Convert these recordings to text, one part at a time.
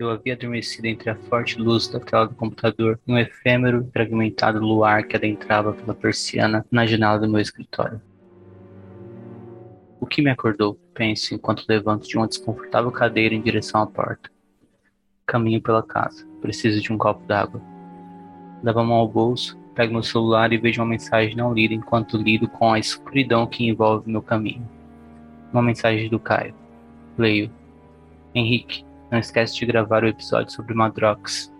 Eu havia adormecido entre a forte luz da tela do computador e um efêmero e fragmentado luar que adentrava pela persiana na janela do meu escritório. O que me acordou? Penso enquanto levanto de uma desconfortável cadeira em direção à porta. Caminho pela casa. Preciso de um copo d'água. Levo a mão ao bolso, pego meu celular e vejo uma mensagem não lida enquanto lido com a escuridão que envolve meu caminho. Uma mensagem do Caio. Leio. Henrique, não esquece de gravar o episódio sobre Madrox.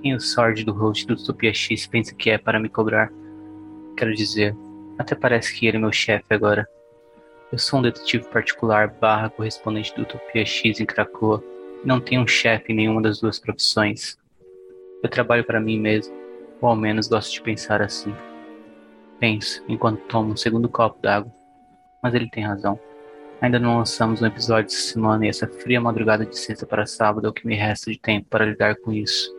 Quem o Sword do host do Utopia X pensa que é para me cobrar? Quero dizer, até parece que ele é meu chefe agora. Eu sou um detetive particular barra correspondente do Utopia X em Krakoa e não tenho um chefe em nenhuma das duas profissões. Eu trabalho para mim mesmo, ou ao menos gosto de pensar assim. Penso enquanto tomo um segundo copo d'água, mas ele tem razão. Ainda não lançamos um episódio essa semana e essa fria madrugada de sexta para sábado é o que me resta de tempo para lidar com isso.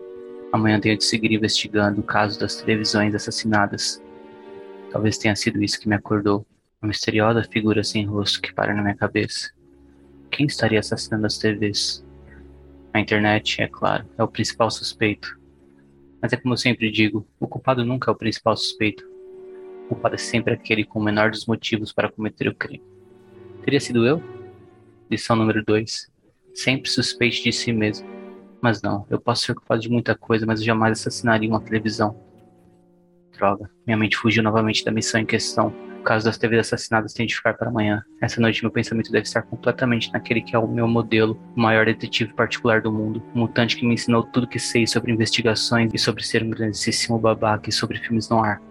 Amanhã tenho de seguir investigando o caso das televisões assassinadas. Talvez tenha sido isso que me acordou. Uma misteriosa figura sem rosto que para na minha cabeça. Quem estaria assassinando as TVs? A internet, é claro, é o principal suspeito. Mas é como eu sempre digo, o culpado nunca é o principal suspeito. O culpado é sempre aquele com o menor dos motivos para cometer o crime. Teria sido eu? Lição número 2. Sempre suspeite de si mesmo. Mas não, eu posso ser culpado de muita coisa, mas eu jamais assassinaria uma televisão. Droga, minha mente fugiu novamente da missão em questão. O caso das TVs assassinadas tem de ficar para amanhã. Essa noite meu pensamento deve estar completamente naquele que é o meu modelo, o maior detetive particular do mundo, o mutante que me ensinou tudo que sei sobre investigações e sobre ser um grandíssimo babaca e sobre filmes no ar.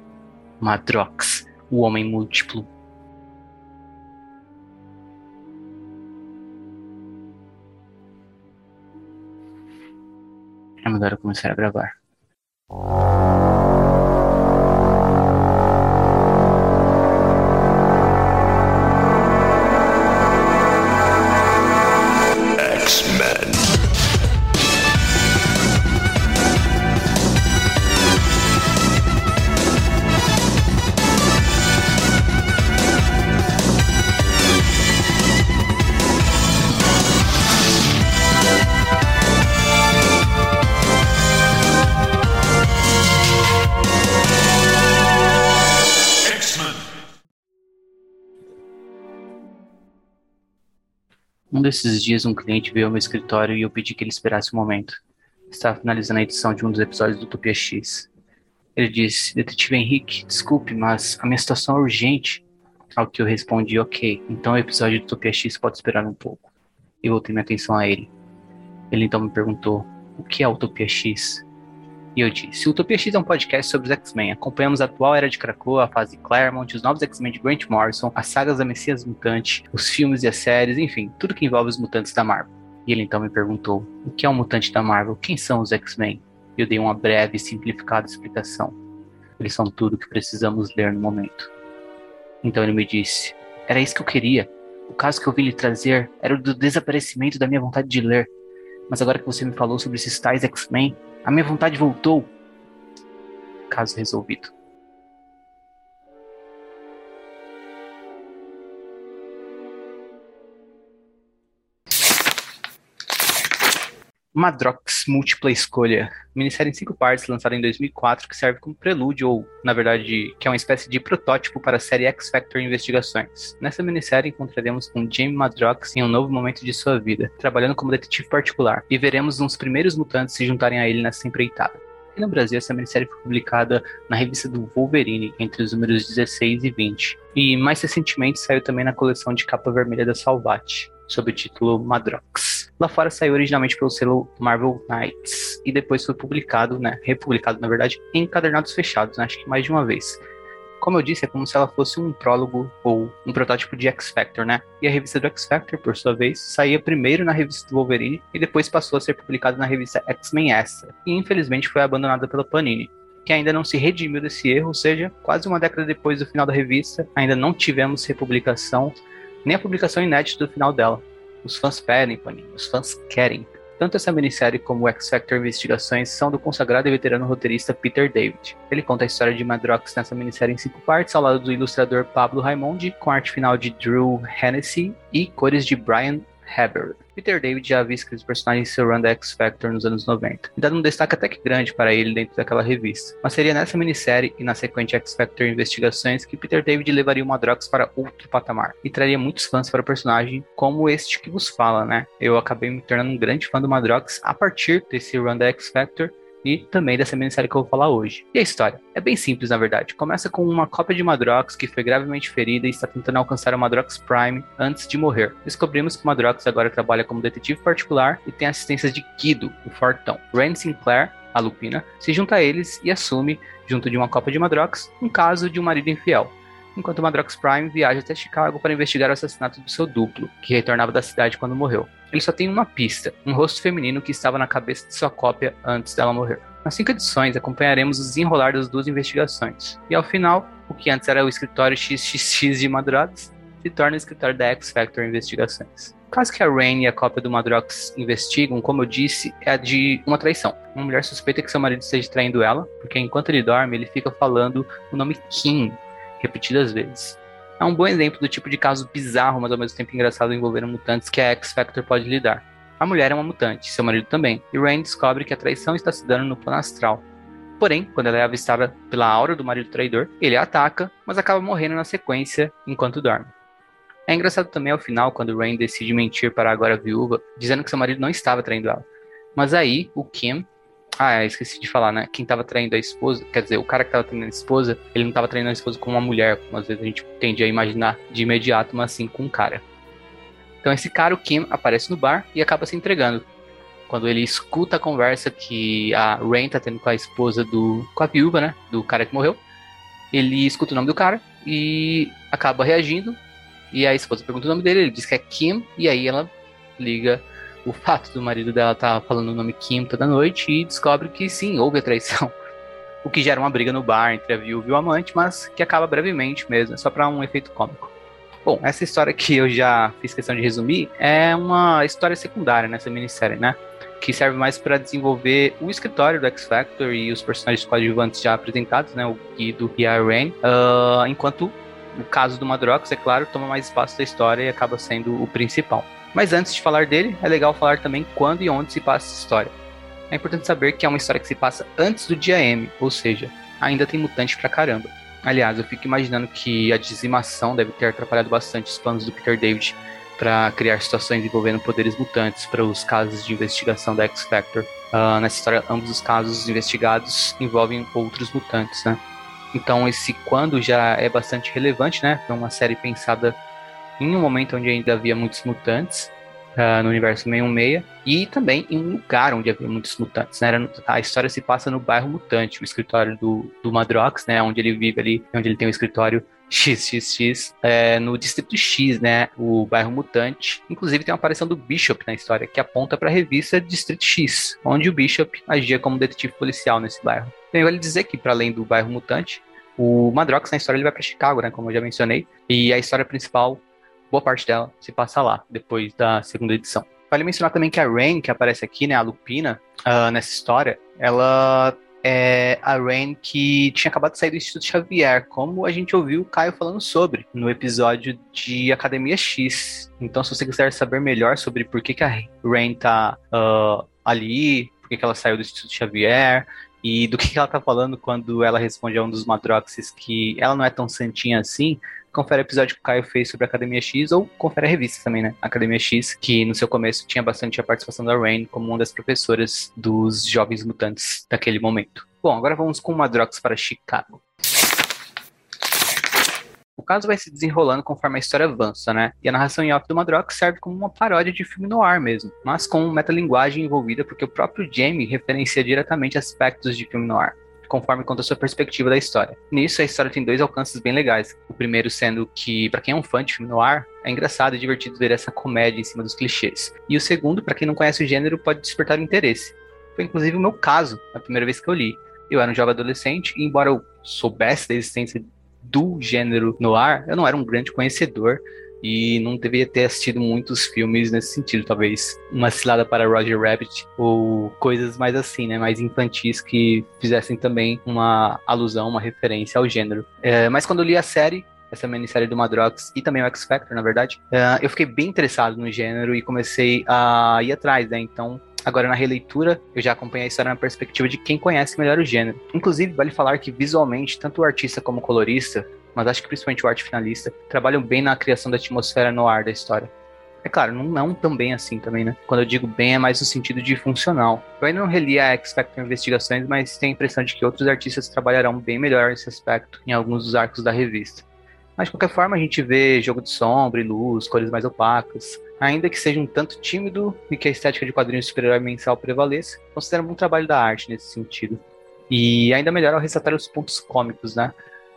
Madrox, o homem múltiplo. É melhor eu começar a gravar. Desses dias, um cliente veio ao meu escritório e eu pedi que ele esperasse um momento. Estava finalizando a edição de um dos episódios do Utopia X. Ele disse: Detetive Henrique, desculpe, mas a minha situação é urgente. Ao que eu respondi: Ok, então o episódio do Utopia X pode esperar um pouco. E voltei minha atenção a ele. Ele então me perguntou: O que é Utopia X? E eu disse: Utopia X é um podcast sobre os X-Men. Acompanhamos a atual era de Krakoa, a fase Claremont, os novos X-Men de Grant Morrison, as sagas da Messias Mutante, os filmes e as séries, enfim, tudo que envolve os mutantes da Marvel. E ele então me perguntou: O que é um mutante da Marvel? Quem são os X-Men? Eu dei uma breve e simplificada explicação. Eles são tudo que precisamos ler no momento. Então ele me disse: Era isso que eu queria. O caso que eu vim lhe trazer era o do desaparecimento da minha vontade de ler. Mas agora que você me falou sobre esses tais X-Men, a minha vontade voltou. Caso resolvido. Madrox Múltipla Escolha, minissérie em cinco partes lançada em 2004 que serve como prelúdio ou, na verdade, que é uma espécie de protótipo para a série X Factor Investigações. Nessa minissérie encontraremos com Jamie Madrox em um novo momento de sua vida, trabalhando como detetive particular, e veremos uns primeiros mutantes se juntarem a ele nessa empreitada. Aqui no Brasil, essa minissérie foi publicada na revista do Wolverine, entre os números 16 e 20, e mais recentemente saiu também na coleção de capa vermelha da Salvat, sob o título Madrox. Lá fora saiu originalmente pelo selo Marvel Knights e depois foi publicado, né, republicado na verdade, em encadernados fechados, né, acho que mais de uma vez. Como eu disse, é como se ela fosse um prólogo ou um protótipo de X Factor, né? E a revista do X Factor, por sua vez, saía primeiro na revista do Wolverine e depois passou a ser publicada na revista X-Men Extra. E infelizmente foi abandonada pela Panini, que ainda não se redimiu desse erro, ou seja, quase uma década depois do final da revista, ainda não tivemos republicação, nem a publicação inédita do final dela. Os fãs pedem, Panini, os fãs querem. Tanto essa minissérie como o X Factor Investigações são do consagrado e veterano roteirista Peter David. Ele conta a história de Madrox nessa minissérie em cinco partes, ao lado do ilustrador Pablo Raimondi, com arte final de Drew Hennessy e cores de Brian Peter David já havia escrito personagens em seu run da X Factor nos anos 90, e dado um destaque até que grande para ele dentro daquela revista. Mas seria nessa minissérie e na sequente X Factor Investigações que Peter David levaria o Madrox para outro patamar, e traria muitos fãs para o personagem, como este que vos fala, né? Eu acabei me tornando um grande fã do Madrox a partir desse da X Factor, e também dessa minissérie que eu vou falar hoje. E a história? É bem simples, na verdade. Começa com uma cópia de Madrox que foi gravemente ferida e está tentando alcançar o Madrox Prime antes de morrer. Descobrimos que Madrox agora trabalha como detetive particular e tem assistência de Guido, o Fortão. Rand Sinclair, a Lupina, se junta a eles e assume, junto de uma cópia de Madrox, um caso de um marido infiel enquanto Madrox Prime viaja até Chicago para investigar o assassinato do seu duplo, que retornava da cidade quando morreu. Ele só tem uma pista, um rosto feminino que estava na cabeça de sua cópia antes dela morrer. Nas cinco edições, acompanharemos o desenrolar das duas investigações, e ao final, o que antes era o escritório XXX de Madrox se torna o escritório da X Factor Investigações. O caso que a Rain e a cópia do Madrox investigam, como eu disse, é de uma traição. Uma mulher suspeita que seu marido esteja traindo ela, porque enquanto ele dorme, ele fica falando o nome Kim repetidas vezes. É um bom exemplo do tipo de caso bizarro, mas ao mesmo tempo engraçado envolvendo mutantes que a X-Factor pode lidar. A mulher é uma mutante, seu marido também, e Rain descobre que a traição está se dando no plano astral. Porém, quando ela é avistada pela aura do marido traidor, ele a ataca, mas acaba morrendo na sequência enquanto dorme. É engraçado também ao final, quando Rain decide mentir para a agora viúva, dizendo que seu marido não estava traindo ela. Mas aí, o Kim ah, é, esqueci de falar, né? Quem tava traindo a esposa, quer dizer, o cara que tava traindo a esposa, ele não tava traindo a esposa com uma mulher, como às vezes a gente tende a imaginar de imediato, mas assim com um cara. Então esse cara, o Kim, aparece no bar e acaba se entregando. Quando ele escuta a conversa que a Rain tá tendo com a esposa do. com a viúva, né? Do cara que morreu. Ele escuta o nome do cara e acaba reagindo. E a esposa pergunta o nome dele, ele diz que é Kim, e aí ela liga o fato do marido dela estar tá falando o nome Kim toda noite e descobre que sim, houve a traição. O que gera uma briga no bar entre a viúva e o amante, mas que acaba brevemente mesmo, só para um efeito cômico. Bom, essa história que eu já fiz questão de resumir é uma história secundária nessa minissérie, né? Que serve mais para desenvolver o escritório do X Factor e os personagens coadjuvantes já apresentados, né? O Guido e a Rain, uh, enquanto o caso do Madrox, é claro, toma mais espaço da história e acaba sendo o principal. Mas antes de falar dele, é legal falar também quando e onde se passa essa história. É importante saber que é uma história que se passa antes do dia M, ou seja, ainda tem mutante pra caramba. Aliás, eu fico imaginando que a dizimação deve ter atrapalhado bastante os planos do Peter David para criar situações envolvendo poderes mutantes para os casos de investigação da X Factor. Uh, nessa história, ambos os casos investigados envolvem outros mutantes, né? Então, esse quando já é bastante relevante, né? Para uma série pensada em um momento onde ainda havia muitos mutantes uh, no universo 616 e também em um lugar onde havia muitos mutantes. Né? Era, a história se passa no bairro Mutante, o escritório do, do Madrox, né? onde ele vive ali, onde ele tem o um escritório XXX é, no Distrito X, né? O bairro Mutante. Inclusive tem uma aparição do Bishop na história, que aponta para a revista Distrito X, onde o Bishop agia como detetive policial nesse bairro. Então vale dizer que, para além do bairro Mutante, o Madrox na história ele vai para Chicago, né? Como eu já mencionei. E a história principal boa parte dela se passa lá, depois da segunda edição. Vale mencionar também que a Rain, que aparece aqui, né, a Lupina, uh, nessa história, ela é a Rain que tinha acabado de sair do Instituto Xavier, como a gente ouviu o Caio falando sobre no episódio de Academia X. Então, se você quiser saber melhor sobre por que, que a Rain tá uh, ali, por que, que ela saiu do Instituto Xavier, e do que, que ela tá falando quando ela responde a um dos Madroxes que ela não é tão santinha assim, confere o episódio que o Caio fez sobre a Academia X ou confere a revista também, né? Academia X, que no seu começo tinha bastante a participação da Rain como uma das professoras dos jovens mutantes daquele momento. Bom, agora vamos com Madrox para Chicago. O caso vai se desenrolando conforme a história avança, né? E a narração em off do Madrox serve como uma paródia de filme no ar mesmo, mas com metalinguagem envolvida porque o próprio Jamie referencia diretamente aspectos de filme no ar conforme conta a sua perspectiva da história. Nisso, a história tem dois alcances bem legais. O primeiro sendo que, para quem é um fã de filme no ar, é engraçado e divertido ver essa comédia em cima dos clichês. E o segundo, para quem não conhece o gênero, pode despertar interesse. Foi inclusive o meu caso, a primeira vez que eu li. Eu era um jovem adolescente e, embora eu soubesse da existência do gênero no ar, eu não era um grande conhecedor e não deveria ter assistido muitos filmes nesse sentido, talvez uma cilada para Roger Rabbit ou coisas mais assim, né, mais infantis que fizessem também uma alusão, uma referência ao gênero. É, mas quando eu li a série, essa minissérie do Madrox e também o X Factor, na verdade, uh, eu fiquei bem interessado no gênero e comecei a ir atrás, né? Então, Agora, na releitura, eu já acompanhei a história na perspectiva de quem conhece melhor o gênero. Inclusive, vale falar que visualmente, tanto o artista como o colorista, mas acho que principalmente o arte finalista, trabalham bem na criação da atmosfera no ar da história. É claro, não, não tão bem assim também, né? Quando eu digo bem, é mais no sentido de funcional. Eu ainda não reli a X Factor Investigações, mas tenho a impressão de que outros artistas trabalharão bem melhor esse aspecto em alguns dos arcos da revista. Mas de qualquer forma, a gente vê jogo de sombra e luz, cores mais opacas. Ainda que seja um tanto tímido e que a estética de quadrinhos super-herói mensal prevaleça, considero um bom trabalho da arte nesse sentido. E ainda melhor ao ressaltar os pontos cômicos, né?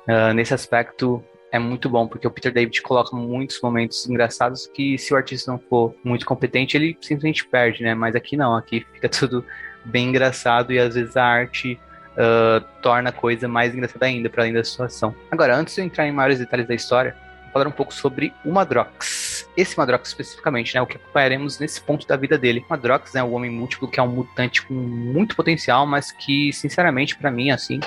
Uh, nesse aspecto é muito bom, porque o Peter David coloca muitos momentos engraçados que se o artista não for muito competente, ele simplesmente perde, né? Mas aqui não, aqui fica tudo bem engraçado e às vezes a arte uh, torna a coisa mais engraçada ainda, para além da situação. Agora, antes de eu entrar em maiores detalhes da história, vou falar um pouco sobre o Madrox. Esse Madrox especificamente, né, o que acompanharemos nesse ponto da vida dele. O Madrox é né, o homem múltiplo que é um mutante com muito potencial, mas que, sinceramente, para mim, assim,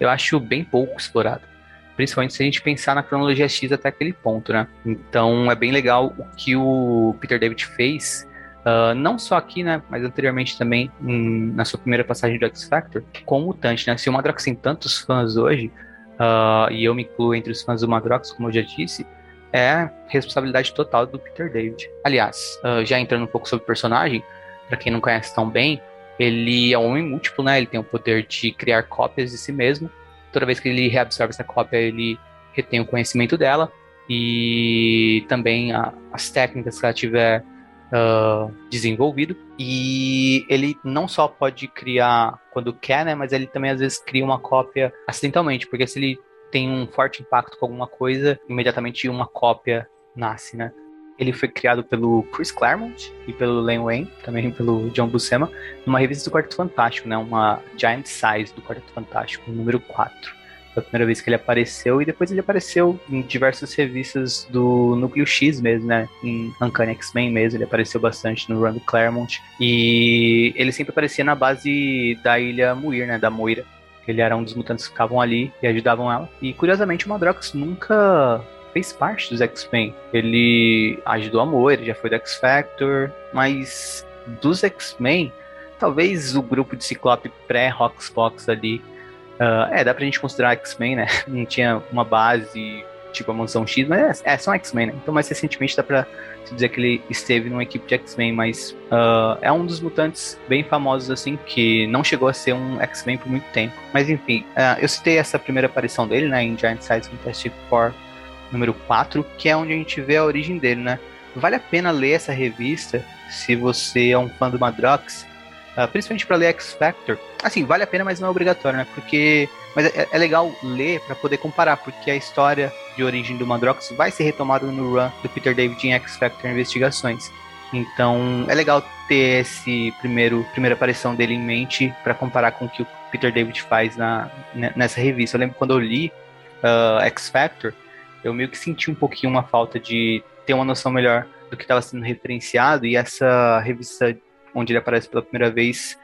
eu acho bem pouco explorado. Principalmente se a gente pensar na cronologia X até aquele ponto, né? Então é bem legal o que o Peter David fez Uh, não só aqui, né, mas anteriormente também na sua primeira passagem do X Factor, com o Mutante, né? Se o Madrox tem tantos fãs hoje, uh, e eu me incluo entre os fãs do Madrox, como eu já disse, é responsabilidade total do Peter David. Aliás, uh, já entrando um pouco sobre o personagem, para quem não conhece tão bem, ele é um homem múltiplo, né? Ele tem o poder de criar cópias de si mesmo. Toda vez que ele reabsorve essa cópia, ele retém o conhecimento dela e também a, as técnicas que ela tiver uh, desenvolvido. E ele não só pode criar quando quer, né? Mas ele também às vezes cria uma cópia acidentalmente, porque se ele tem um forte impacto com alguma coisa, imediatamente uma cópia nasce, né? Ele foi criado pelo Chris Claremont e pelo Len Wayne, também pelo John Buscema, numa revista do Quarteto Fantástico, né? Uma Giant Size do Quarteto Fantástico, número 4. Foi a primeira vez que ele apareceu, e depois ele apareceu em diversas revistas do Núcleo X mesmo, né? Em Uncanny X-Men mesmo, ele apareceu bastante no Run Claremont. E ele sempre aparecia na base da Ilha Muir, né? Da Moira. Ele era um dos mutantes que ficavam ali e ajudavam ela. E curiosamente o Madrox nunca fez parte dos X-Men. Ele ajudou a Moira, já foi do X-Factor, mas dos X-Men, talvez o grupo de Ciclope pré-Roxbox ali Uh, é, dá pra gente considerar X-Men, né? Não tinha uma base tipo a Mansão X, mas é, é são X-Men, né? Então, mais recentemente dá pra se dizer que ele esteve numa equipe de X-Men, mas uh, é um dos mutantes bem famosos, assim, que não chegou a ser um X-Men por muito tempo. Mas enfim, uh, eu citei essa primeira aparição dele, né, em Giant Size Fantastic Four número 4, que é onde a gente vê a origem dele, né? Vale a pena ler essa revista se você é um fã do Madrox, Uh, principalmente para ler X Factor. Assim, vale a pena, mas não é obrigatório, né? Porque. Mas é, é legal ler para poder comparar, porque a história de origem do Madrox vai ser retomada no run do Peter David em X Factor Investigações. Então é legal ter esse primeiro primeira aparição dele em mente para comparar com o que o Peter David faz na, nessa revista. Eu lembro quando eu li uh, X Factor, eu meio que senti um pouquinho uma falta de ter uma noção melhor do que estava sendo referenciado e essa revista onde ele aparece pela primeira vez,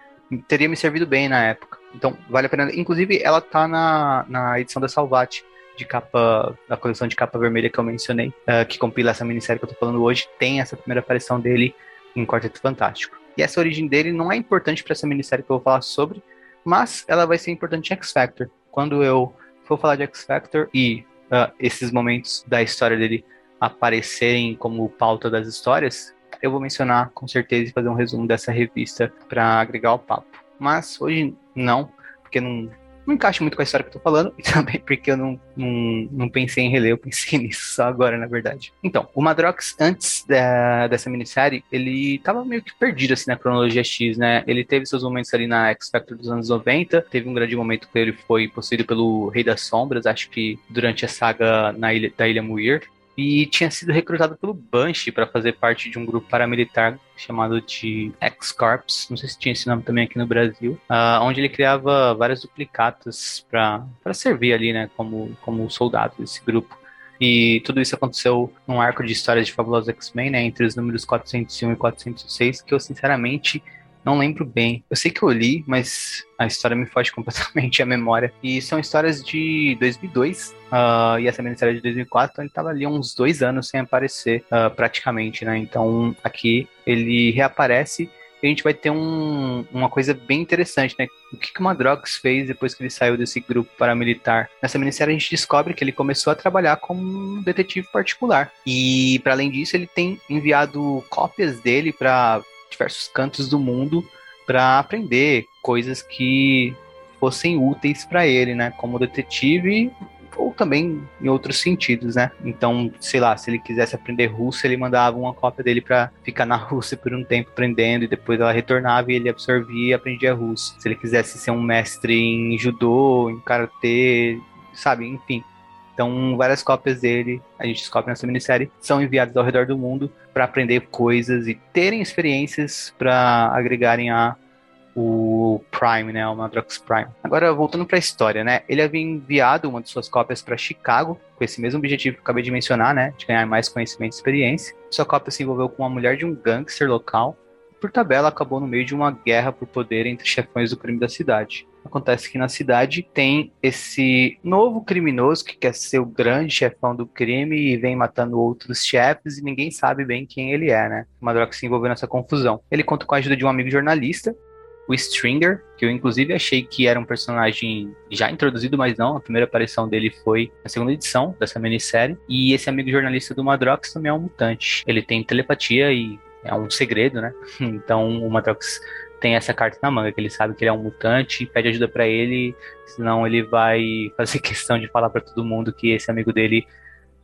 teria me servido bem na época. Então, vale a pena. Inclusive, ela tá na, na edição da Salvati, de capa, da coleção de capa vermelha que eu mencionei, uh, que compila essa minissérie que eu tô falando hoje, tem essa primeira aparição dele em Quarteto Fantástico. E essa origem dele não é importante para essa minissérie que eu vou falar sobre, mas ela vai ser importante em X Factor. Quando eu for falar de X Factor e uh, esses momentos da história dele aparecerem como pauta das histórias, eu vou mencionar com certeza e fazer um resumo dessa revista para agregar ao papo. Mas hoje não, porque não, não encaixa muito com a história que eu tô falando, e também porque eu não, não, não pensei em reler, eu pensei nisso só agora, na verdade. Então, o Madrox, antes da, dessa minissérie, ele tava meio que perdido, assim, na cronologia X, né? Ele teve seus momentos ali na X Factor dos anos 90, teve um grande momento que ele foi possuído pelo Rei das Sombras, acho que durante a saga na ilha, da Ilha Muir, e tinha sido recrutado pelo Banshee para fazer parte de um grupo paramilitar chamado de X-Corps, não sei se tinha esse nome também aqui no Brasil, uh, onde ele criava várias duplicatas para servir ali, né, como, como soldado desse grupo. E tudo isso aconteceu num arco de histórias de Fabulosos X-Men, né, entre os números 401 e 406, que eu sinceramente Não lembro bem. Eu sei que eu li, mas a história me foge completamente à memória. E são histórias de 2002, uh, ah, e essa minissérie é de 2004, então ele estava ali uns dois anos sem aparecer, uh, praticamente, né? Então aqui ele reaparece a gente vai ter um, uma coisa bem interessante, né? O que, que o Madrox fez depois que ele saiu desse grupo paramilitar? Nessa minissérie a gente descobre que ele começou a trabalhar como um detetive particular. E, para além disso, ele tem enviado cópias dele para diversos cantos do mundo para aprender coisas que fossem úteis para ele, né? Como detetive ou também em outros sentidos, né? Então, sei lá, se ele quisesse aprender russo, ele mandava uma cópia dele para ficar na Rússia por um tempo aprendendo e depois ela retornava e ele absorvia e aprendia russo. Se ele quisesse ser um mestre em judô, em karatê, sabe, enfim. Então, várias cópias dele, a gente descobre nessa minissérie, são enviadas ao redor do mundo para aprender coisas e terem experiências para agregarem a o Prime, né, o Madrox Prime. Agora, voltando para a história, né, ele havia enviado uma de suas cópias para Chicago, com esse mesmo objetivo que eu acabei de mencionar, né, de ganhar mais conhecimento e experiência. Sua cópia se envolveu com uma mulher de um gangster local, por tabela acabou no meio de uma guerra por poder entre chefões do crime da cidade. Acontece que na cidade tem esse novo criminoso que quer ser o grande chefão do crime e vem matando outros chefes e ninguém sabe bem quem ele é, né? O Madrox se envolveu nessa confusão. Ele conta com a ajuda de um amigo jornalista o Stringer, que eu inclusive achei que era um personagem já introduzido, mas não, a primeira aparição dele foi na segunda edição dessa minissérie. E esse amigo jornalista do Madrox também é um mutante. Ele tem telepatia e é um segredo, né? Então o Madrox tem essa carta na manga, que ele sabe que ele é um mutante, pede ajuda para ele, senão ele vai fazer questão de falar para todo mundo que esse amigo dele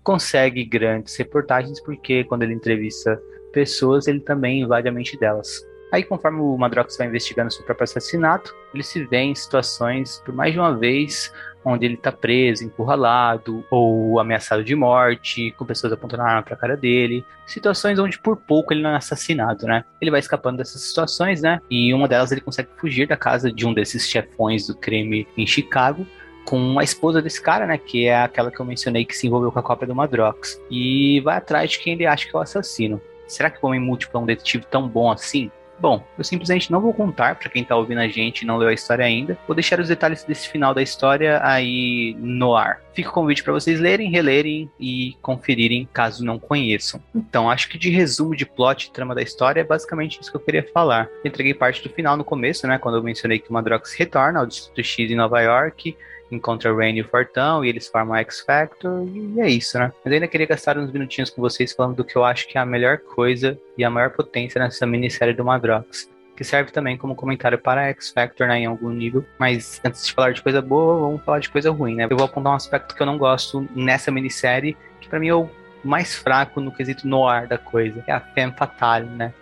consegue grandes reportagens, porque quando ele entrevista pessoas, ele também invade a mente delas. Aí, conforme o Madrox vai investigando seu próprio assassinato, ele se vê em situações, por mais de uma vez, onde ele tá preso, encurralado, ou ameaçado de morte, com pessoas apontando a arma pra cara dele. Situações onde por pouco ele não é assassinado, né? Ele vai escapando dessas situações, né? E uma delas ele consegue fugir da casa de um desses chefões do crime em Chicago, com a esposa desse cara, né? Que é aquela que eu mencionei que se envolveu com a cópia do Madrox. E vai atrás de quem ele acha que é o assassino. Será que o Homem Múltiplo é um detetive tão bom assim? Bom, eu simplesmente não vou contar para quem tá ouvindo a gente e não leu a história ainda. Vou deixar os detalhes desse final da história aí no ar. Fica o convite para vocês lerem, relerem e conferirem caso não conheçam. Então, acho que de resumo de plot e trama da história é basicamente isso que eu queria falar. Entreguei parte do final no começo, né, quando eu mencionei que o Madrox retorna ao Distrito X em Nova York encontra Rain e o Fortão e eles formam X Factor e é isso, né? Mas ainda queria gastar uns minutinhos com vocês falando do que eu acho que é a melhor coisa e a maior potência nessa minissérie do Madrox. Que serve também como comentário para X Factor né, em algum nível. Mas antes de falar de coisa boa, vamos falar de coisa ruim, né? Eu vou apontar um aspecto que eu não gosto nessa minissérie, que para mim é o mais fraco no quesito noir da coisa, é a femme fatale, né?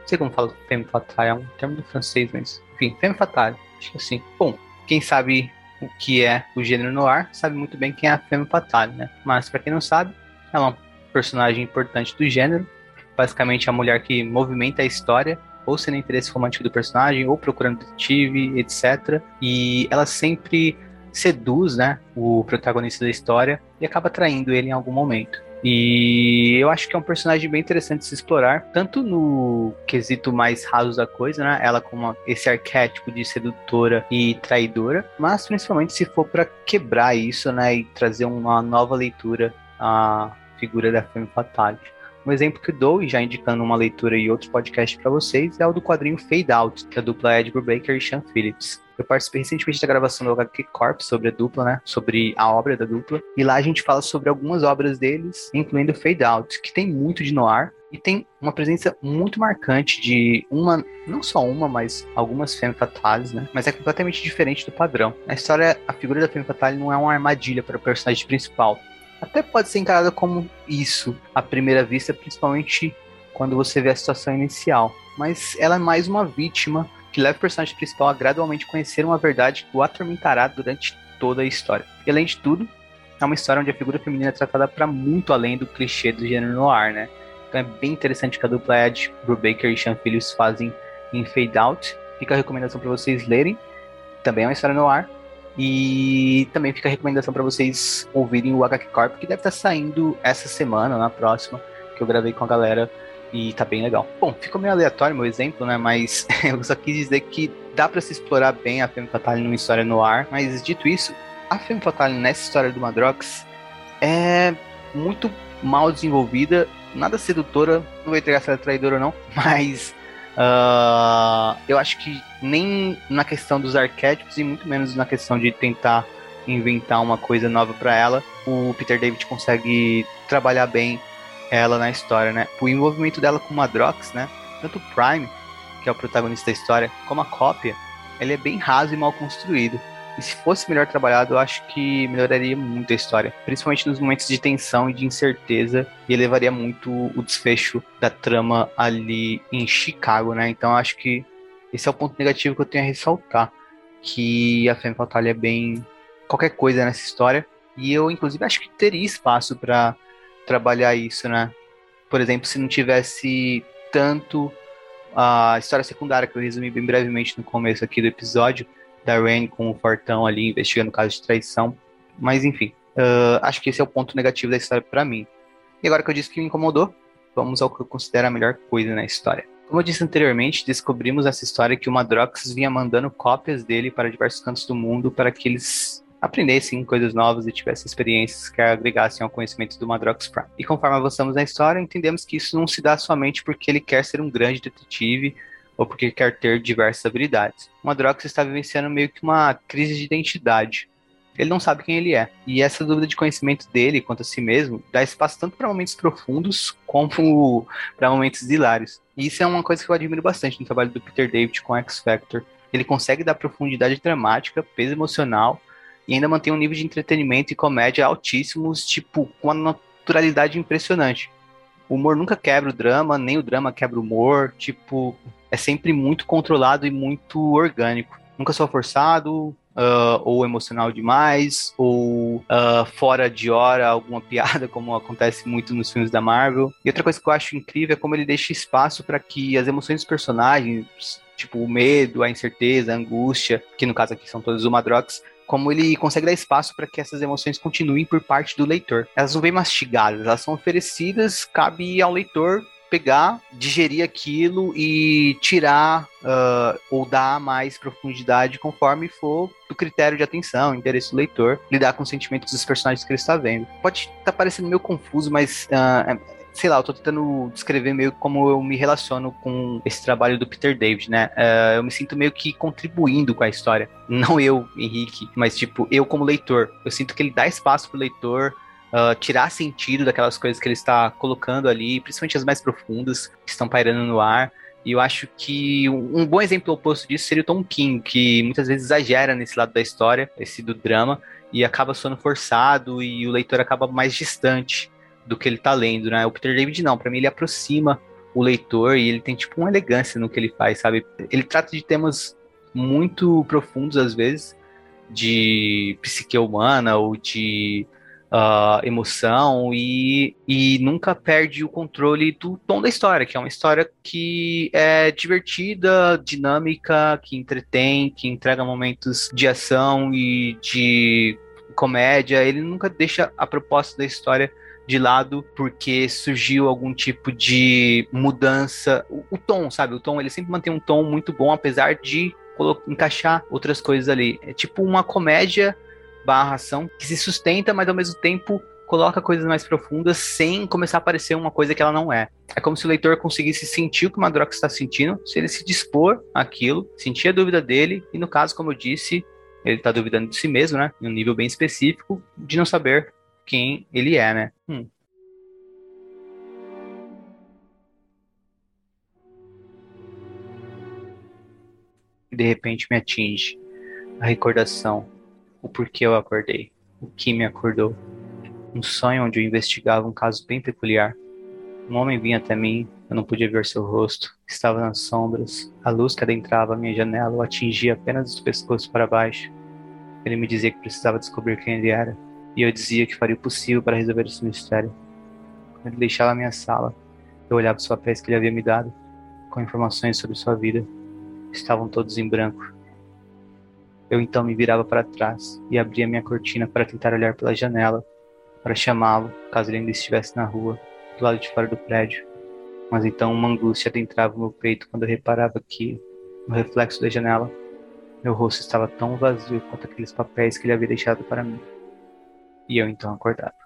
Não sei como fala femme fatale, é um termo do francês, mas enfim, femme fatale, acho que assim. Bom, quem sabe o que é o gênero noir, sabe muito bem quem é a Femme Fatale, né? Mas para quem não sabe, ela é uma personagem importante do gênero, basicamente a mulher que movimenta a história, ou sendo interesse romântico do personagem, ou procurando detetive, etc. E ela sempre seduz, né, o protagonista da história e acaba traindo ele em algum momento. E eu acho que é um personagem bem interessante de se explorar, tanto no quesito mais raso da coisa, né? Ela como esse arquétipo de sedutora e traidora, mas principalmente se for para quebrar isso, né? E trazer uma nova leitura à figura da Femme Fatale. Um exemplo que dou, e já indicando uma leitura e outros podcasts para vocês, é o do quadrinho Fade Out, que é a dupla Ed Brubaker e Sean Phillips. Eu participei recentemente da gravação do HQ Corp sobre a dupla, né? Sobre a obra da dupla. E lá a gente fala sobre algumas obras deles, incluindo Fade Out, que tem muito de noir, e tem uma presença muito marcante de uma, não só uma, mas algumas Femme Fatales, né? Mas é completamente diferente do padrão. Na história, a figura da Femme Fatale não é uma armadilha para o personagem principal. Até pode ser encarada como isso à primeira vista, principalmente quando você vê a situação inicial. Mas ela é mais uma vítima que leva o personagem principal a gradualmente conhecer uma verdade que o atormentará durante toda a história. E além de tudo, é uma história onde a figura feminina é tratada para muito além do clichê do gênero noir, né? Então é bem interessante que a dupla Ed Brubaker e Sean Phillips fazem em Fade Out. Fica a recomendação para vocês lerem. Também é uma história no ar. E também fica a recomendação para vocês ouvirem o HQ Corp, que deve estar tá saindo essa semana, na próxima, que eu gravei com a galera E tá bem legal. Bom, ficou meio aleatório meu exemplo, né? Mas eu só quis dizer que dá para se explorar bem a Femme Fatale numa história no ar. Mas dito isso, a Femme Fatale nessa história do Madrox é muito mal desenvolvida, nada sedutora, não vou entregar se ela é traidora ou não, mas uh, eu acho que nem na questão dos arquétipos e muito menos na questão de tentar inventar uma coisa nova para ela, o Peter David consegue trabalhar bem ela na história, né? O envolvimento dela com Madrox, né? Tanto o Prime, que é o protagonista da história, como a cópia, ele é bem raso e mal construído. E se fosse melhor trabalhado, eu acho que melhoraria muito a história. Principalmente nos momentos de tensão e de incerteza. E elevaria muito o desfecho da trama ali em Chicago, né? Então acho que esse é o ponto negativo que eu tenho a ressaltar. Que a Femme Fatale é bem qualquer coisa nessa história. E eu, inclusive, acho que teria espaço para trabalhar isso, né? Por exemplo, se não tivesse tanto a história secundária que eu resumi bem brevemente no começo aqui do episódio, da Rain com o Fortão ali investigando o caso de traição. Mas enfim, uh, acho que esse é o ponto negativo da história para mim. E agora que eu disse que me incomodou, vamos ao que eu considero a melhor coisa na história. Como eu disse anteriormente, descobrimos essa história que o Madrox vinha mandando cópias dele para diversos cantos do mundo para que eles aprendessem coisas novas e tivessem experiências que agregassem ao conhecimento do Madrox Prime. E conforme avançamos na história, entendemos que isso não se dá somente porque ele quer ser um grande detetive ou porque quer ter diversas habilidades. O Madrox está vivenciando meio que uma crise de identidade. Ele não sabe quem ele é. E essa dúvida de conhecimento dele quanto a si mesmo dá espaço tanto para momentos profundos como para momentos hilários. E isso é uma coisa que eu admiro bastante no trabalho do Peter David com X Factor. Ele consegue dar profundidade dramática, peso emocional e ainda mantém um nível de entretenimento e comédia altíssimos, tipo, com uma naturalidade impressionante. O humor nunca quebra o drama, nem o drama quebra o humor, tipo, é sempre muito controlado e muito orgânico. Nunca sou forçado, Uh, ou emocional demais, ou uh, fora de hora, alguma piada, como acontece muito nos filmes da Marvel. E outra coisa que eu acho incrível é como ele deixa espaço para que as emoções dos personagens, tipo o medo, a incerteza, a angústia, que no caso aqui são todas uma drogas, como ele consegue dar espaço para que essas emoções continuem por parte do leitor. Elas não vêm mastigadas, elas são oferecidas, cabe ao leitor pegar, digerir aquilo e tirar uh, ou dar mais profundidade conforme for do critério de atenção, interesse do leitor, lidar com os sentimentos dos personagens que ele está vendo. Pode estar tá parecendo meio confuso, mas uh, sei lá, eu tô tentando descrever meio como eu me relaciono com esse trabalho do Peter David, né? Uh, eu me sinto meio que contribuindo com a história. Não eu, Henrique, mas tipo, eu como leitor. Eu sinto que ele dá espaço pro leitor uh, tirar sentido daquelas coisas que ele está colocando ali, principalmente as mais profundas, que estão pairando no ar. E eu acho que um bom exemplo oposto disso seria o Tom King, que muitas vezes exagera nesse lado da história, esse do drama, e acaba soando forçado e o leitor acaba mais distante do que ele está lendo, né? O Peter David não, para mim ele aproxima o leitor e ele tem tipo uma elegância no que ele faz, sabe? Ele trata de temas muito profundos às vezes, de psique humana ou de uh, emoção e, e nunca perde o controle do tom da história, que é uma história que é divertida, dinâmica, que entretém, que entrega momentos de ação e de comédia. Ele nunca deixa a proposta da história de lado porque surgiu algum tipo de mudança. O, o, tom, sabe? O tom, ele sempre mantém um tom muito bom, apesar de encaixar outras coisas ali. É tipo uma comédia barra ação que se sustenta, mas ao mesmo tempo coloca coisas mais profundas sem começar a parecer uma coisa que ela não é. É como se o leitor conseguisse sentir o que o Madrox está sentindo, se ele se dispor àquilo, sentir a dúvida dele, e no caso, como eu disse, ele está duvidando de si mesmo, né? Em um nível bem específico, de não saber quem ele é, né? Hum. De repente me atinge a recordação o porquê eu acordei, o que me acordou. Um sonho onde eu investigava um caso bem peculiar. Um homem vinha até mim, eu não podia ver seu rosto, estava nas sombras. A luz que adentrava a minha janela o atingia apenas do pescoço para baixo. Ele me dizia que precisava descobrir quem ele era, e eu dizia que faria o possível para resolver esse mistério. Quando ele deixava a minha sala, eu olhava os papéis que ele havia me dado, com informações sobre sua vida. Estavam todos em branco. Eu então me virava para trás e abria minha cortina para tentar olhar pela janela, para chamá-lo, caso ele ainda estivesse na rua, do lado de fora do prédio. Mas então uma angústia adentrava o meu peito quando eu reparava que, no reflexo da janela, meu rosto estava tão vazio quanto aqueles papéis que ele havia deixado para mim. E eu então acordava.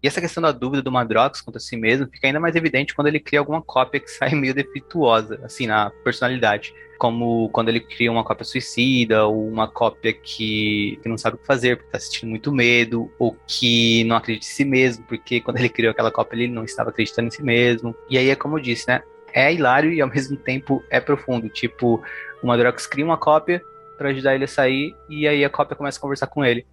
E essa questão da dúvida do Madrox quanto a si mesmo fica ainda mais evidente quando ele cria alguma cópia que sai meio defeituosa, assim, na personalidade. Como quando ele cria uma cópia suicida, ou uma cópia que, que não sabe o que fazer, porque está sentindo muito medo, ou que não acredita em si mesmo, porque quando ele criou aquela cópia ele não estava acreditando em si mesmo. E aí é como eu disse, né? É hilário e ao mesmo tempo é profundo. Tipo, o Madrox cria uma cópia para ajudar ele a sair, e aí a cópia começa a conversar com ele.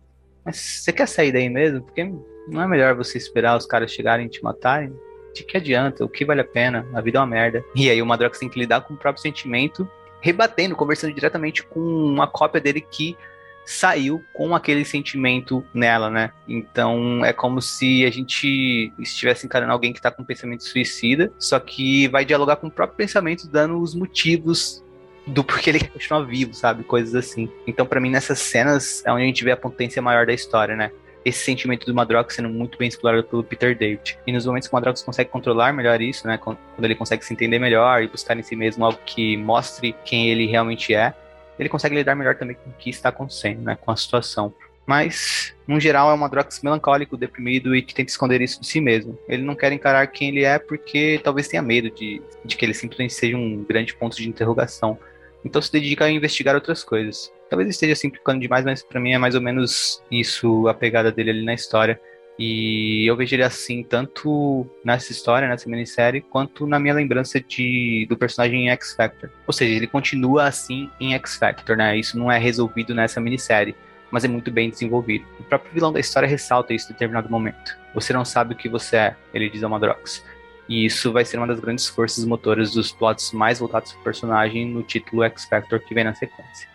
Mas você quer sair daí mesmo? Porque não é melhor você esperar os caras chegarem e te matarem? De que adianta? O que vale a pena? A vida é uma merda. E aí o Madrox tem que lidar com o próprio sentimento, rebatendo, conversando diretamente com uma cópia dele que saiu com aquele sentimento nela, né? Então é como se a gente estivesse encarando alguém que tá com um pensamento suicida, só que vai dialogar com o próprio pensamento, dando os motivos do porquê ele quer continuar vivo, sabe? Coisas assim. Então, para mim, nessas cenas é onde a gente vê a potência maior da história, né? Esse sentimento do Madrox sendo muito bem explorado pelo Peter David. E nos momentos que o Madrox consegue controlar melhor isso, né? Quando ele consegue se entender melhor e buscar em si mesmo algo que mostre quem ele realmente é, ele consegue lidar melhor também com o que está acontecendo, né? Com a situação. Mas, no geral, é um Madrox melancólico, deprimido e que tenta esconder isso de si mesmo. Ele não quer encarar quem ele é porque talvez tenha medo de, de que ele simplesmente seja um grande ponto de interrogação então se dedica a investigar outras coisas. Talvez esteja simplificando demais, mas para mim é mais ou menos isso a pegada dele ali na história. E eu vejo ele assim tanto nessa história, nessa minissérie, quanto na minha lembrança de, do personagem em X Factor. Ou seja, ele continua assim em X Factor, né? Isso não é resolvido nessa minissérie, mas é muito bem desenvolvido. O próprio vilão da história ressalta isso em determinado momento. Você não sabe o que você é, ele diz ao Madrox. E isso vai ser uma das grandes forças motoras dos plots mais voltados para o personagem no título X Factor que vem na sequência.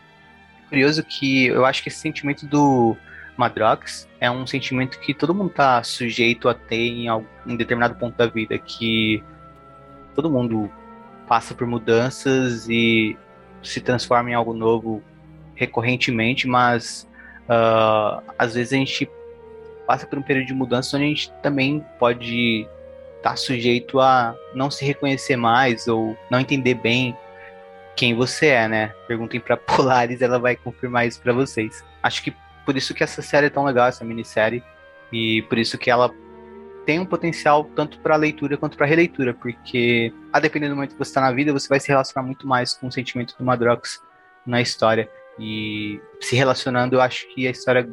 Curioso que eu acho que esse sentimento do Madrox é um sentimento que todo mundo está sujeito a ter em, em determinado ponto da vida, que todo mundo passa por mudanças e se transforma em algo novo recorrentemente, mas uh, às vezes a gente passa por um período de mudança onde a gente também pode tá sujeito a não se reconhecer mais ou não entender bem quem você é, né? Perguntem para Polaris, ela vai confirmar isso para vocês. Acho que por isso que essa série é tão legal, essa minissérie, e por isso que ela tem um potencial tanto para leitura quanto para releitura, porque a depender do momento que você está na vida, você vai se relacionar muito mais com o sentimento do Madrox na história. E se relacionando, eu acho que a história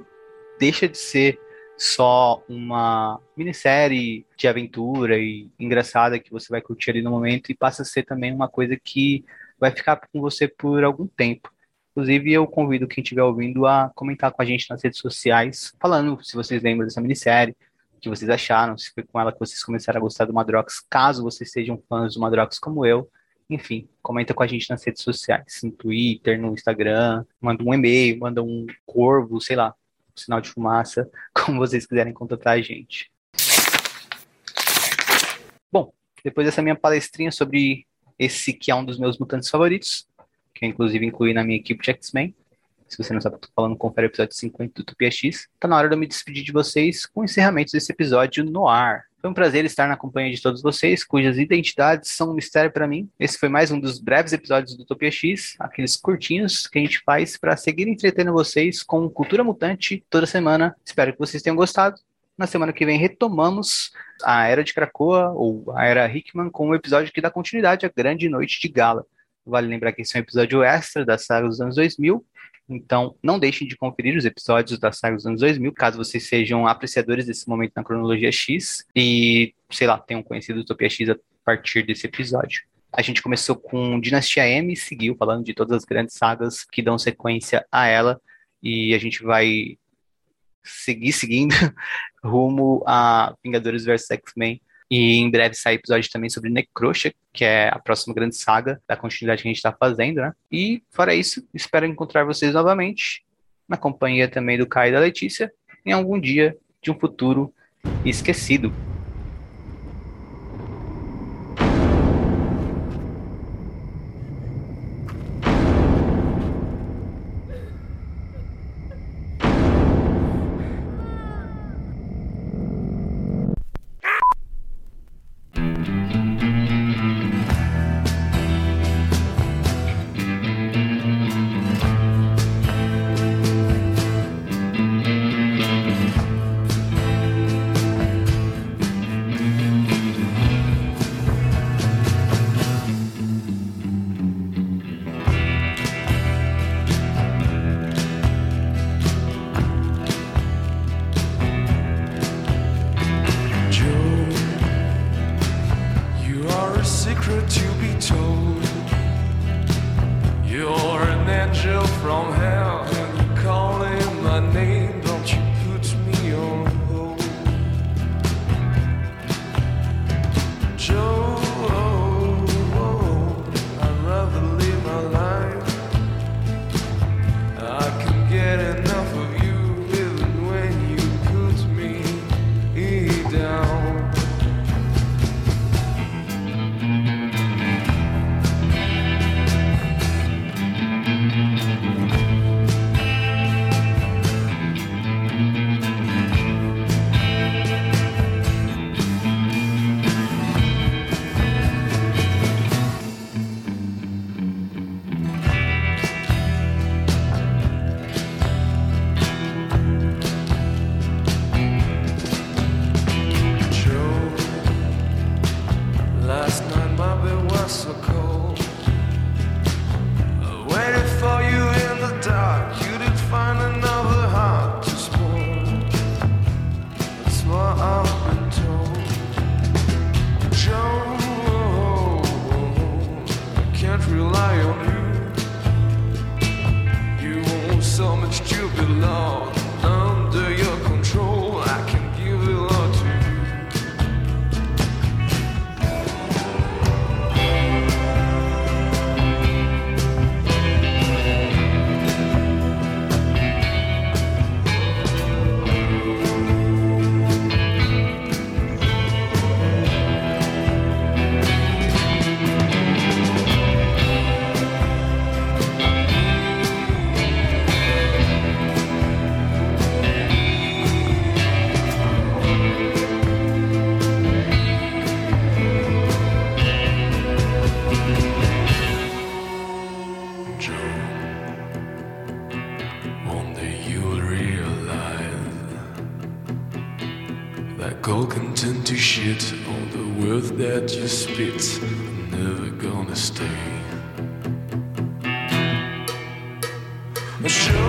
deixa de ser só uma minissérie de aventura e engraçada que você vai curtir ali no momento e passa a ser também uma coisa que vai ficar com você por algum tempo. Inclusive, eu convido quem estiver ouvindo a comentar com a gente nas redes sociais, falando se vocês lembram dessa minissérie, o que vocês acharam, se foi com ela que vocês começaram a gostar do Madrox, caso vocês sejam fãs do Madrox como eu. Enfim, comenta com a gente nas redes sociais, no Twitter, no Instagram, manda um e-mail, manda um corvo, sei lá, sinal de fumaça, como vocês quiserem contatar a gente. Bom, depois dessa minha palestrinha sobre esse que é um dos meus mutantes favoritos, que eu inclusive incluí na minha equipe de X-Men, se você não sabe o que eu tô falando, confere o episódio 50 do Tupia X. Tá na hora de eu me despedir de vocês com o encerramento desse episódio no ar. Foi um prazer estar na companhia de todos vocês, cujas identidades são um mistério para mim. Esse foi mais um dos breves episódios do Topia X, aqueles curtinhos que a gente faz para seguir entretendo vocês com cultura mutante toda semana. Espero que vocês tenham gostado. Na semana que vem retomamos a Era de Krakoa, ou a Era Hickman, com um episódio que dá continuidade à Grande Noite de Gala. Vale lembrar que esse é um episódio extra da saga dos anos 2000 então, não deixem de conferir os episódios da saga dos anos 2000, caso vocês sejam apreciadores desse momento na cronologia X e, sei lá, tenham conhecido Utopia X a partir desse episódio. A gente começou com Dinastia M, seguiu falando de todas as grandes sagas que dão sequência a ela, e a gente vai seguir seguindo rumo a Vingadores vs X-Men e em breve sai episódio também sobre Necrosha, que é a próxima grande saga da continuidade que a gente está fazendo, né? E fora isso, espero encontrar vocês novamente, na companhia também do Caio e da Letícia, em algum dia de um futuro esquecido. from her. turn to shit. All the words that you spit are never gonna stay. I'm sure